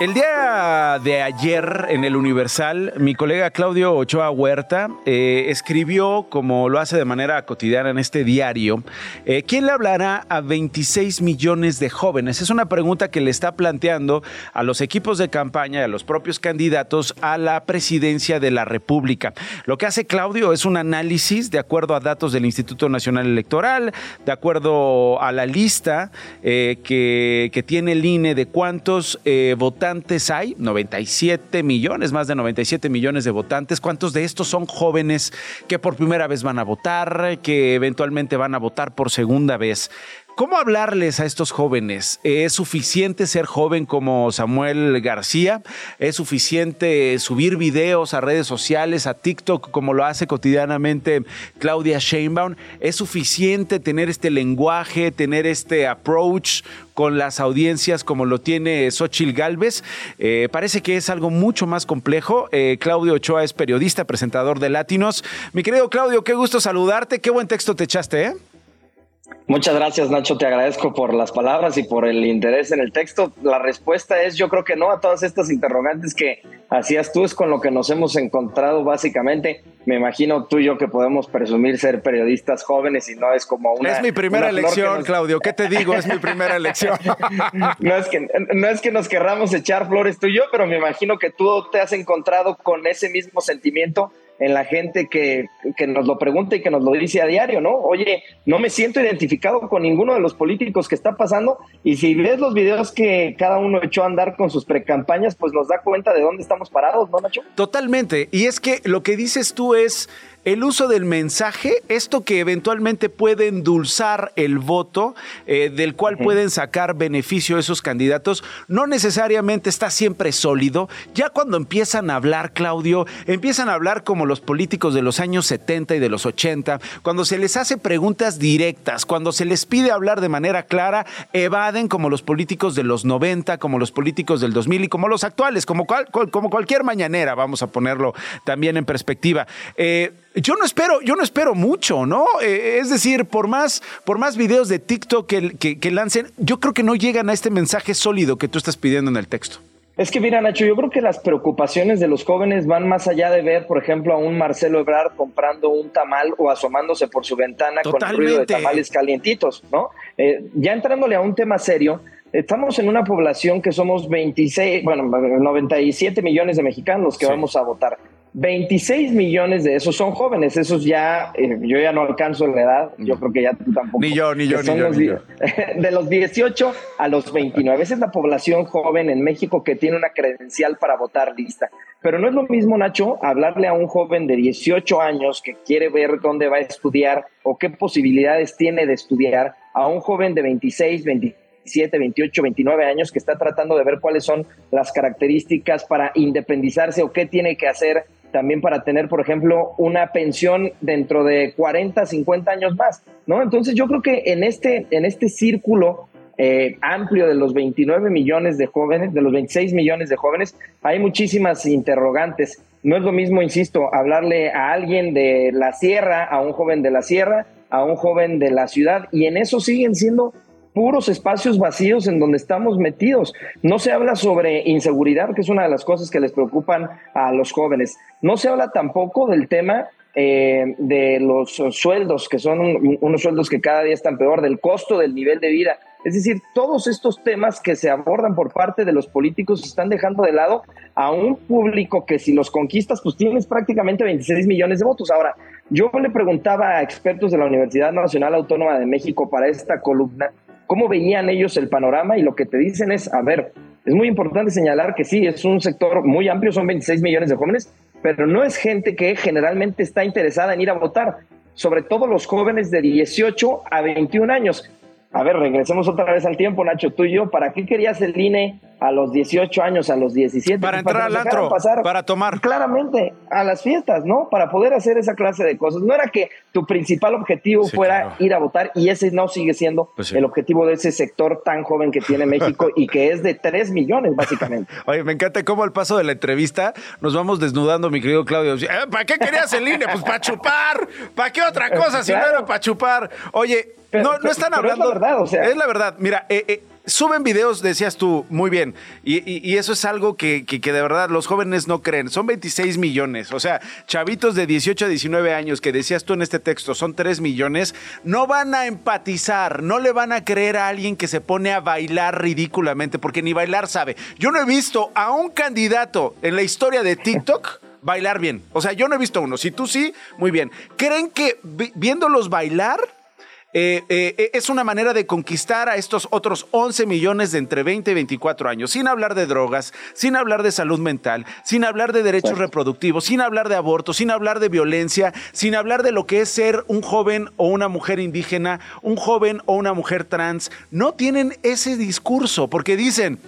El día de ayer en el Universal, mi colega Claudio Ochoa Huerta eh, escribió, como lo hace de manera cotidiana en este diario, eh, ¿quién le hablará a 26 millones de jóvenes? Es una pregunta que le está planteando a los equipos de campaña a los propios candidatos a la presidencia de la República. Lo que hace Claudio es un análisis de acuerdo a datos del Instituto Nacional Electoral, de acuerdo a la lista eh, que, que, tiene el INE de cuántos votantes hay, 97 millones, más de 97 millones de votantes. ¿Cuántos de estos son jóvenes que por primera vez van a votar, que eventualmente van a votar por segunda vez? ¿Cómo hablarles a estos jóvenes? ¿Es suficiente ser joven como Samuel García? ¿Es suficiente subir videos a redes sociales, a TikTok, como lo hace cotidianamente Claudia Sheinbaum? ¿Es suficiente tener este lenguaje, tener este approach con las audiencias como lo tiene Xochil Galvez? Eh, parece que es algo mucho más complejo. Eh, Claudio Ochoa es periodista, presentador de Latinos. Mi querido Claudio, qué gusto saludarte. Qué buen texto te echaste, ¿eh? Muchas gracias, Nacho. Te agradezco por las palabras y por el interés en el texto. La respuesta es yo creo que no a todas estas interrogantes que hacías tú, es con lo que nos hemos encontrado básicamente. Me imagino tú y yo que podemos presumir ser periodistas jóvenes y no es como una... Es mi primera elección, Claudio. ¿Qué te digo? Es mi primera elección. no, es que, no es que nos querramos echar flores tú y yo, pero me imagino que tú te has encontrado con ese mismo sentimiento en la gente que, que, nos lo pregunta y que nos lo dice a diario, ¿no? Oye, no me siento identificado con ninguno de los políticos que está pasando y si ves los videos que cada uno echó a andar con sus precampañas, pues nos da cuenta de dónde estamos parados, ¿no, Nacho? Totalmente. Y es que lo que dices tú es el uso del mensaje, esto que eventualmente puede endulzar el voto, eh, del cual pueden sacar beneficio esos candidatos, no necesariamente está siempre sólido. Ya cuando empiezan a hablar, Claudio, empiezan a hablar como los políticos de los años 70 y de los 80, cuando se les hace preguntas directas, cuando se les pide hablar de manera clara, evaden como los políticos de los 90, como los políticos del 2000 y como los actuales, como, como cualquier mañanera, vamos a ponerlo también en perspectiva. Eh, yo no espero, yo no espero mucho, ¿no? Eh, es decir, por más, por más videos de TikTok que, que, lancen, yo creo que no llegan a este mensaje sólido que tú estás pidiendo en el texto. Es que mira, Nacho, yo creo que las preocupaciones de los jóvenes van más allá de ver, por ejemplo, a un Marcelo Ebrard comprando un tamal o asomándose por su ventana con el ruido de tamales calientitos, ¿no? Eh, ya entrándole a un tema serio, estamos en una población que somos 26, bueno, 97 millones de mexicanos que vamos a votar. 26 millones de esos son jóvenes, esos ya, eh, yo ya no alcanzo la edad, yo creo que ya tú tampoco. Ni yo, ni yo, ni yo, De los 18 a los 29, esa es la población joven en México que tiene una credencial para votar lista. Pero no es lo mismo, Nacho, hablarle a un joven de 18 años que quiere ver dónde va a estudiar o qué posibilidades tiene de estudiar, a un joven de 26, 27, 28, 29 años que está tratando de ver cuáles son las características para independizarse o qué tiene que hacer también para tener, por ejemplo, una pensión dentro de 40, 50 años más, ¿no? Entonces yo creo que en este, en este círculo eh, amplio de los 29 millones de jóvenes, de los 26 millones de jóvenes, hay muchísimas interrogantes. No es lo mismo, insisto, hablarle a alguien de la sierra, a un joven de la sierra, a un joven de la ciudad, y en eso siguen siendo puros espacios vacíos en donde estamos metidos. No se habla sobre inseguridad, que es una de las cosas que les preocupan a los jóvenes. No se habla tampoco del tema eh, de los sueldos, que son unos sueldos que cada día están peor, del costo del nivel de vida. Es decir, todos estos temas que se abordan por parte de los políticos están dejando de lado a un público que si los conquistas, pues tienes prácticamente 26 millones de votos. Ahora, yo le preguntaba a expertos de la Universidad Nacional Autónoma de México para esta columna, cómo veían ellos el panorama y lo que te dicen es, a ver, es muy importante señalar que sí, es un sector muy amplio, son 26 millones de jóvenes, pero no es gente que generalmente está interesada en ir a votar, sobre todo los jóvenes de 18 a 21 años. A ver, regresemos otra vez al tiempo, Nacho, tú y yo, ¿para qué querías el INE a los 18 años, a los 17. Para entrar al antro, pasar para tomar. Claramente, a las fiestas, ¿no? Para poder hacer esa clase de cosas. No era que tu principal objetivo fuera ir a votar y ese no sigue siendo pues el objetivo de ese sector tan joven que tiene México y que es de 3 millones, básicamente. Oye, me encanta cómo al paso de la entrevista nos vamos desnudando, mi querido Claudio. Eh, ¿Para qué querías el INE? Pues para chupar. ¿Para qué otra cosa si no era para chupar? Oye, no, no están hablando. es la verdad, o sea. Es la verdad. Mira, eh, eh suben videos, decías tú, muy bien, y, eso es algo que, de verdad los jóvenes no creen. Son 26 millones, o sea, chavitos de 18 a 19 años que decías tú en este texto, son 3 millones, no van a empatizar, no le van a creer a alguien que se pone a bailar ridículamente, porque ni bailar sabe. Yo no he visto a un candidato en la historia de TikTok bailar bien. O sea, yo no he visto uno. Si tú sí, muy bien. ¿Creen que viéndolos bailar eh, eh, eh, es una manera de conquistar a estos otros 11 millones de entre 20 y 24 años, sin hablar de drogas, sin hablar de salud mental, sin hablar de derechos reproductivos, sin hablar de aborto, sin hablar de violencia, sin hablar de lo que es ser un joven o una mujer indígena, un joven o una mujer trans. No tienen ese discurso porque dicen,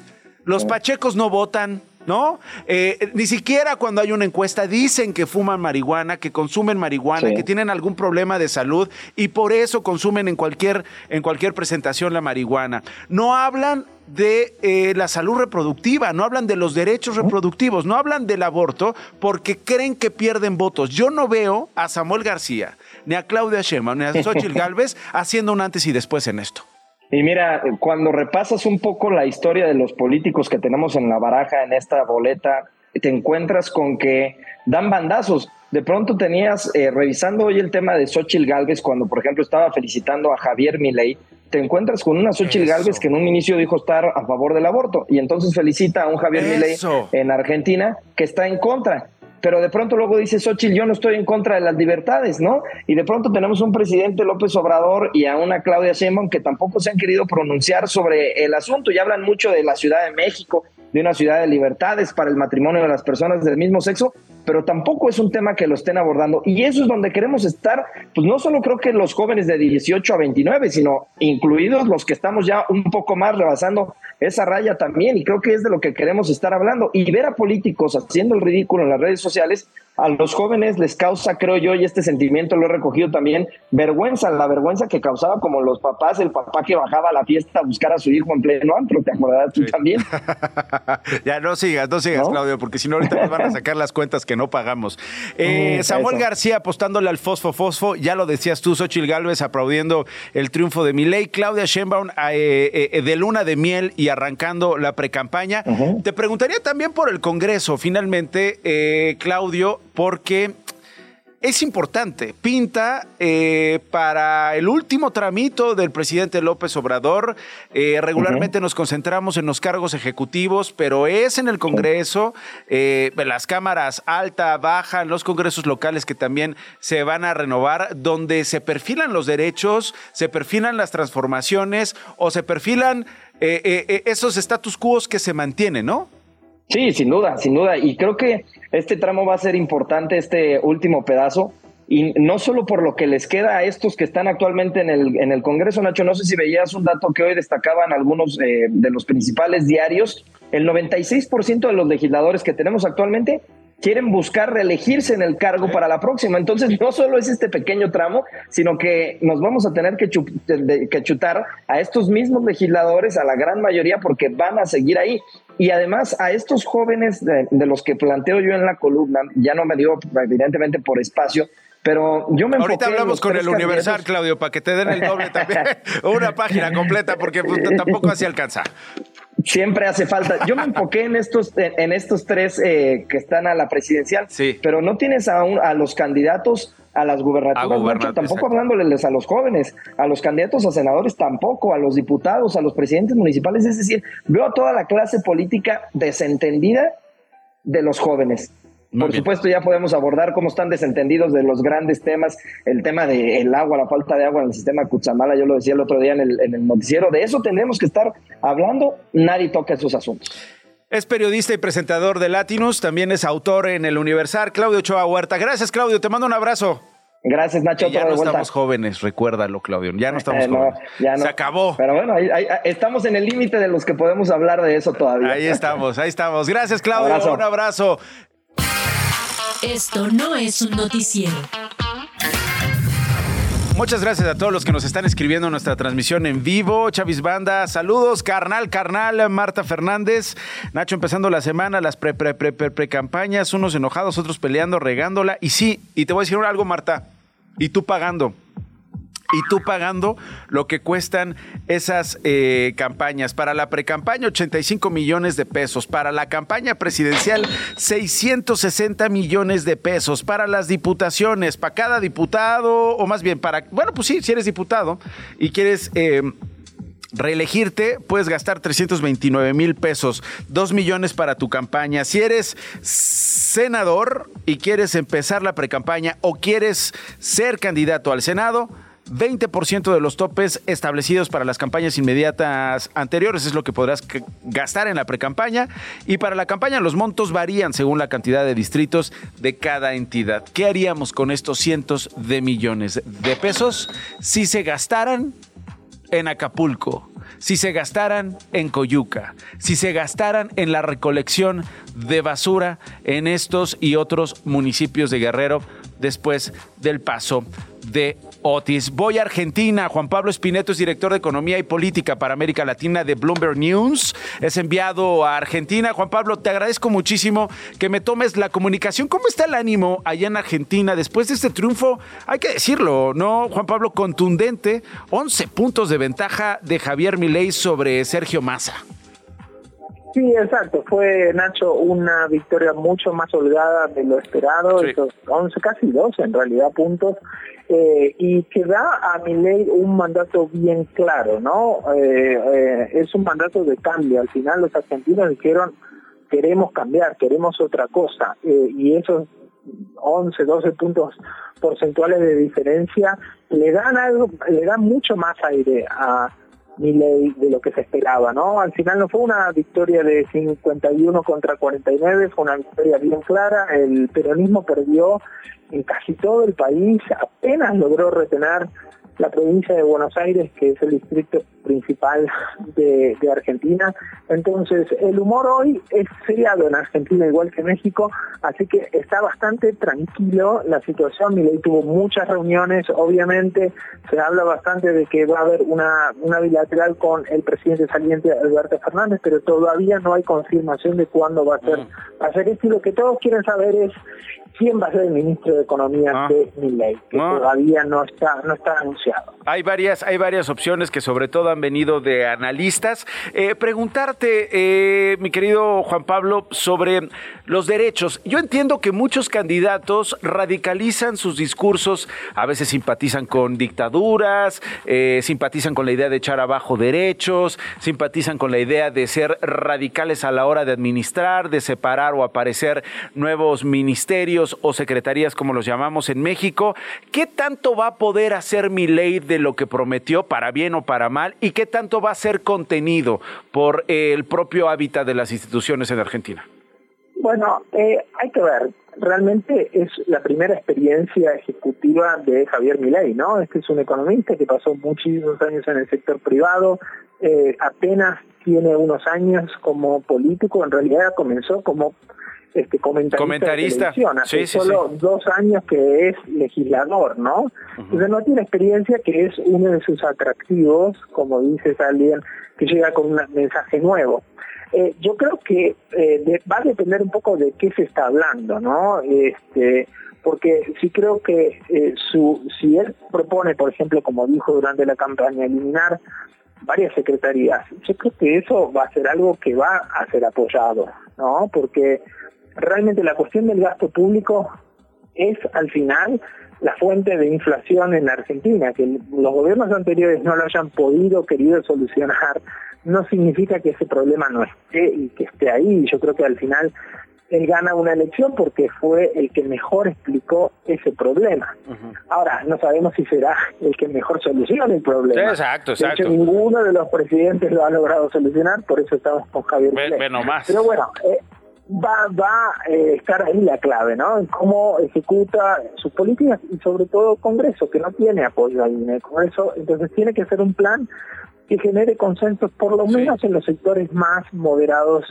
los pachecos no votan, ¿no? Eh, ni siquiera cuando hay una encuesta dicen que fuman marihuana, que consumen marihuana, que tienen algún problema de salud y por eso consumen en cualquier, en cualquier presentación la marihuana. No hablan de eh, la salud reproductiva, no hablan de los derechos reproductivos, no hablan del aborto porque creen que pierden votos. Yo no veo a Samuel García, ni a Claudia Sheinbaum, ni a Xochitl Galvez haciendo un antes y después en esto. Y mira, cuando repasas un poco la historia de los políticos que tenemos en la baraja, en esta boleta, te encuentras con que dan bandazos. De pronto tenías, eh, revisando hoy el tema de Xochitl Galvez, cuando por ejemplo estaba felicitando a Javier Milei, te encuentras con una Xochitl Galvez que en un inicio dijo estar a favor del aborto y entonces felicita a un Javier Milei en Argentina que está en contra pero de pronto luego dice Xochitl, yo no estoy en contra de las libertades, ¿no? Y de pronto tenemos un presidente López Obrador y a una Claudia Sheinbaum que tampoco se han querido pronunciar sobre el asunto y hablan mucho de la Ciudad de México, de una ciudad de libertades para el matrimonio de las personas del mismo sexo, pero tampoco es un tema que lo estén abordando. Y eso es donde queremos estar, pues no solo creo que los jóvenes de 18 a 29, sino incluidos los que estamos ya un poco más rebasando esa raya también. Y creo que es de lo que queremos estar hablando. Y ver a políticos haciendo el ridículo en las redes sociales a los jóvenes les causa, creo yo, y este sentimiento lo he recogido también, vergüenza, la vergüenza que causaba como los papás, el papá que bajaba a la fiesta a buscar a su hijo en pleno antro, ¿te acordarás tú también? ya no sigas, no sigas, Claudio, porque si no ahorita nos van a sacar las cuentas que no pagamos. Eh, mm, Samuel García apostándole al fosfo fosfo, ya lo decías tú, Xochil Gálvez aplaudiendo el triunfo de Milei, Claudia Sheinbaum eh, eh, de luna de miel y arrancando la precampaña. Te preguntaría también por el Congreso, finalmente, Claudio, porque es importante. Pinta eh, para el último tramito del presidente López Obrador. Eh, regularmente nos concentramos en los cargos ejecutivos, pero es en el Congreso, eh, las cámaras alta, baja, los congresos locales que también se van a renovar, donde se perfilan los derechos, se perfilan las transformaciones o se perfilan esos status quo que se mantienen, ¿no? Sí, sin duda, sin duda. Y creo que este tramo va a ser importante, este último pedazo, y no solo por lo que les queda a estos que están actualmente en el, en el Congreso, Nacho, no sé si veías un dato que hoy destacaban algunos eh, de los principales diarios, el 96% de los legisladores que tenemos actualmente quieren buscar reelegirse en el cargo para la próxima. Entonces, no solo es este pequeño tramo, sino que nos vamos a tener que, que chutar a estos mismos legisladores, a la gran mayoría, porque van a seguir ahí. Y además a estos jóvenes de, los que planteo yo en la columna, ya no me digo evidentemente por espacio, pero yo me Ahorita hablamos con el Universal, Claudio, para que te den el doble también, una página completa, porque pues, tampoco así alcanza. Siempre hace falta. Yo me enfoqué en estos, en estos tres eh, que están a la presidencial, sí. pero no tienes a, a los candidatos a las gubernaturas, tampoco hablándoles a los jóvenes, a los candidatos a senadores tampoco, a los diputados, a los presidentes municipales, es decir, veo a toda la clase política desentendida de los jóvenes. Por supuesto, ya podemos abordar cómo están desentendidos de los grandes temas, el tema del agua, la falta de agua en el sistema Cutzamala, yo lo decía el otro día en el, en el noticiero, de eso tenemos que estar hablando, nadie toca esos asuntos. Es periodista y presentador de Latinus, también es autor en el Universal, Claudio Ochoa Huerta. Gracias, Claudio, te mando un abrazo. Gracias, Nacho. ya no estamos jóvenes, recuérdalo, Claudio. Ya no estamos jóvenes. Se acabó. Pero bueno, estamos en el límite de los que podemos hablar de eso todavía. Ahí estamos, ahí estamos. Gracias, Claudio. Un abrazo. Esto no es un noticiero. Muchas gracias a todos los que nos están escribiendo en nuestra transmisión en vivo. Chavis Banda, saludos, carnal, carnal, Marta Fernández. Nacho empezando la semana, las pre, pre, pre, pre, campañas, unos enojados, otros peleando, regándola. Y sí, y te voy a decir algo, Marta, y tú pagando y tú pagando lo que cuestan esas eh, campañas. Para la precampaña, 85 millones de pesos. Para la campaña presidencial, 660 millones de pesos. Para las diputaciones, para cada diputado, o más bien para, bueno, pues sí, si eres diputado y quieres... Eh, reelegirte, puedes gastar 329 mil pesos, 2 millones para tu campaña. Si eres senador y quieres empezar la precampaña o quieres ser candidato al Senado, 20% de los topes establecidos para las campañas inmediatas anteriores es lo que podrás gastar en la precampaña y para la campaña los montos varían según la cantidad de distritos de cada entidad. ¿Qué haríamos con estos cientos de millones de pesos si se gastaran en Acapulco? si se gastaran en Coyuca, si se gastaran en la recolección de basura en estos y otros municipios de Guerrero después del paso de Otis. Voy a Argentina. Juan Pablo Espineto es director de Economía y Política para América Latina de Bloomberg News. Es enviado a Argentina. Juan Pablo, te agradezco muchísimo que me tomes la comunicación. ¿Cómo está el ánimo allá en Argentina después de este triunfo? Hay que decirlo, ¿no? Juan Pablo, contundente. 11 puntos de ventaja de Javier Milei sobre Sergio Massa. Sí, exacto. Fue, Nacho, una victoria mucho más holgada de lo esperado. Esos 11, casi 12 en realidad puntos eh, y que da a mi ley un mandato bien claro, ¿no? Eh, eh, es un mandato de cambio. Al final los argentinos dijeron, queremos cambiar, queremos otra cosa. y esos 11, 12 puntos porcentuales de diferencia le dan algo, le dan mucho más aire a mi ley de lo que se esperaba, ¿no? Al final no fue una victoria de 51 contra 49, fue una victoria bien clara, el peronismo perdió en casi todo el país, apenas logró retener la provincia de Buenos Aires, que es el distrito principal de, Argentina. Entonces, el humor hoy es feriado en Argentina, igual que México, así que está bastante tranquilo la situación. Milei tuvo muchas reuniones, obviamente se habla bastante de que va a haber una, una bilateral con el presidente saliente Alberto Fernández, pero todavía no hay confirmación de cuándo va a ser, mm. va a ser esto. Y lo que todos quieren saber es quién va a ser el ministro de Economía ah. de Milley, que ah. todavía no está, no está anunciado. Hay varias, hay varias opciones que sobre todo han venido de analistas. Eh, preguntarte, eh, mi querido Juan Pablo, sobre los derechos. Yo entiendo que muchos candidatos radicalizan sus discursos, a veces simpatizan con dictaduras, eh, simpatizan con la idea de echar abajo derechos, simpatizan con la idea de ser radicales a la hora de administrar, de separar o aparecer nuevos ministerios o secretarías, como los llamamos en México. ¿Qué tanto va a poder hacer mi de lo que prometió, para bien o para mal? ¿Y qué tanto va a ser contenido por el propio hábitat de las instituciones en Argentina? Bueno, eh, hay que ver. Realmente es la primera experiencia ejecutiva de Javier Milei, ¿no? Este es un economista que pasó muchísimos años en el sector privado, eh, apenas tiene unos años como político, en realidad comenzó como este comentarista, hace solo dos años que es legislador, ¿no? Entonces no tiene experiencia que es uno de sus atractivos, como dices alguien que llega con un mensaje nuevo. Eh, yo creo que eh, va a depender un poco de qué se está hablando, ¿no? Este, porque sí creo que eh, su, si él propone, por ejemplo, como dijo durante la campaña, eliminar varias secretarías, yo creo que eso va a ser algo que va a ser apoyado, ¿no? Porque realmente la cuestión del gasto público es al final la fuente de inflación en Argentina, que los gobiernos anteriores no lo hayan podido, querido solucionar, no significa que ese problema no esté y que esté ahí. Yo creo que al final él gana una elección porque fue el que mejor explicó ese problema. Ahora, no sabemos si será el que mejor solucione el problema. exacto, exacto. De hecho, ninguno de los presidentes lo ha logrado solucionar, por eso estamos con Javier Pero bueno, eh, va, va a eh, estar ahí la clave, ¿no? En cómo ejecuta sus políticas y sobre todo Congreso, que no tiene apoyo ahí en el Congreso, entonces tiene que ser un plan que genere consensos por lo menos en los sectores más moderados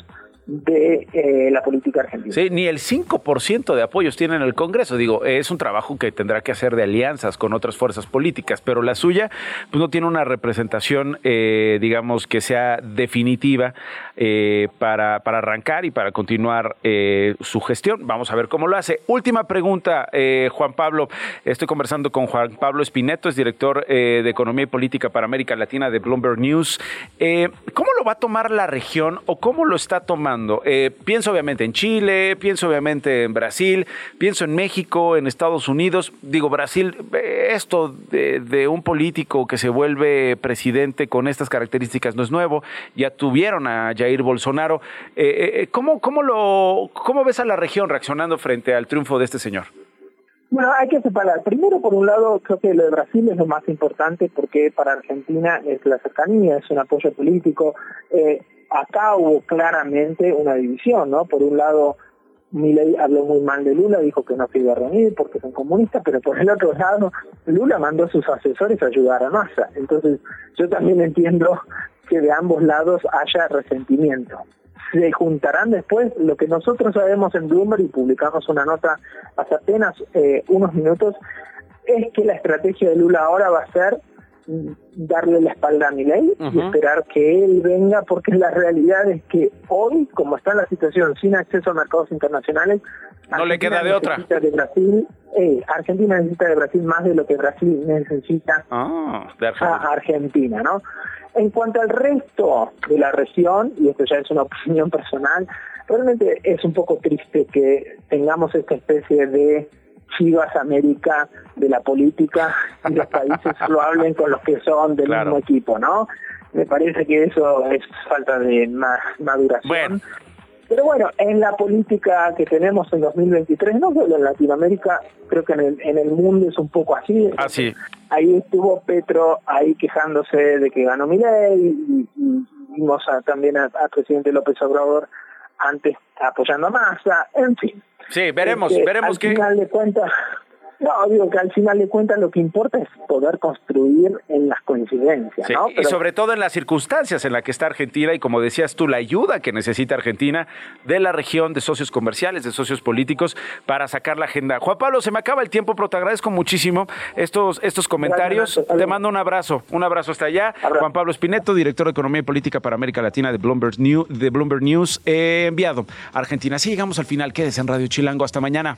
de eh, la política argentina. Sí, ni el 5% de apoyos tiene en el Congreso. Digo, es un trabajo que tendrá que hacer de alianzas con otras fuerzas políticas, pero la suya pues no tiene una representación, eh, digamos, que sea definitiva eh, para, para arrancar y para continuar su gestión. Vamos a ver cómo lo hace. Última pregunta, Juan Pablo. Estoy conversando con Juan Pablo Espineto, es director de Economía y Política para América Latina de Bloomberg News. ¿Cómo lo va a tomar la región o cómo lo está tomando? Eh, pienso obviamente en Chile, pienso obviamente en Brasil, pienso en México, en Estados Unidos. Digo, Brasil, eh, esto de, un político que se vuelve presidente con estas características no es nuevo. Ya tuvieron a Jair Bolsonaro. Eh, ¿cómo, cómo, lo, ¿Cómo ves a la región reaccionando frente al triunfo de este señor? Bueno, hay que separar. Primero, por un lado, creo que lo de Brasil es lo más importante porque para Argentina es la cercanía, es un apoyo político. Acá hubo claramente una división, ¿no? Por un lado, Milei habló muy mal de Lula, dijo que no se iba a reunir porque son comunistas, pero por el otro lado, Lula mandó a sus asesores a ayudar a Massa. Entonces, yo también entiendo que de ambos lados haya resentimiento. Se juntarán después, lo que nosotros sabemos en Bloomberg y publicamos una nota hace apenas eh, unos minutos, es que la estrategia de Lula ahora va a ser darle la espalda a mi ley y esperar que él venga, porque la realidad es que hoy, como está la situación sin acceso a mercados internacionales, no le queda de otra. De Brasil, eh, Argentina necesita de Brasil más de lo que Brasil necesita ah, a Argentina, ¿no? En cuanto al resto de la región, y esto ya es una opinión personal, realmente es un poco triste que tengamos esta especie de Chivas América de la política y los países lo hablen con los que son del mismo equipo, ¿no? Me parece que eso es falta de maduración. Pero bueno, en la política que tenemos en 2023, no solo en Latinoamérica, creo que en el, en el mundo es un poco así. Así. Ahí estuvo Petro ahí quejándose de que ganó Milei y, vimos también al presidente López Obrador antes apoyando a Massa, en fin. Sí, veremos, este, veremos al Final de cuentas, no, digo que al final de cuentas lo que importa es poder construir en las coincidencias, ¿no? y sobre todo en las circunstancias en las que está Argentina y como decías tú, la ayuda que necesita Argentina de la región de socios comerciales, de socios políticos para sacar la agenda. Juan Pablo, se me acaba el tiempo, pero te agradezco muchísimo estos, estos comentarios. te mando un abrazo, un abrazo hasta allá. Juan Pablo Espineto, director de Economía y Política para América Latina de Bloomberg, News, de Bloomberg News, enviado a Argentina. Así llegamos al final. Quédese en Radio Chilango. Hasta mañana.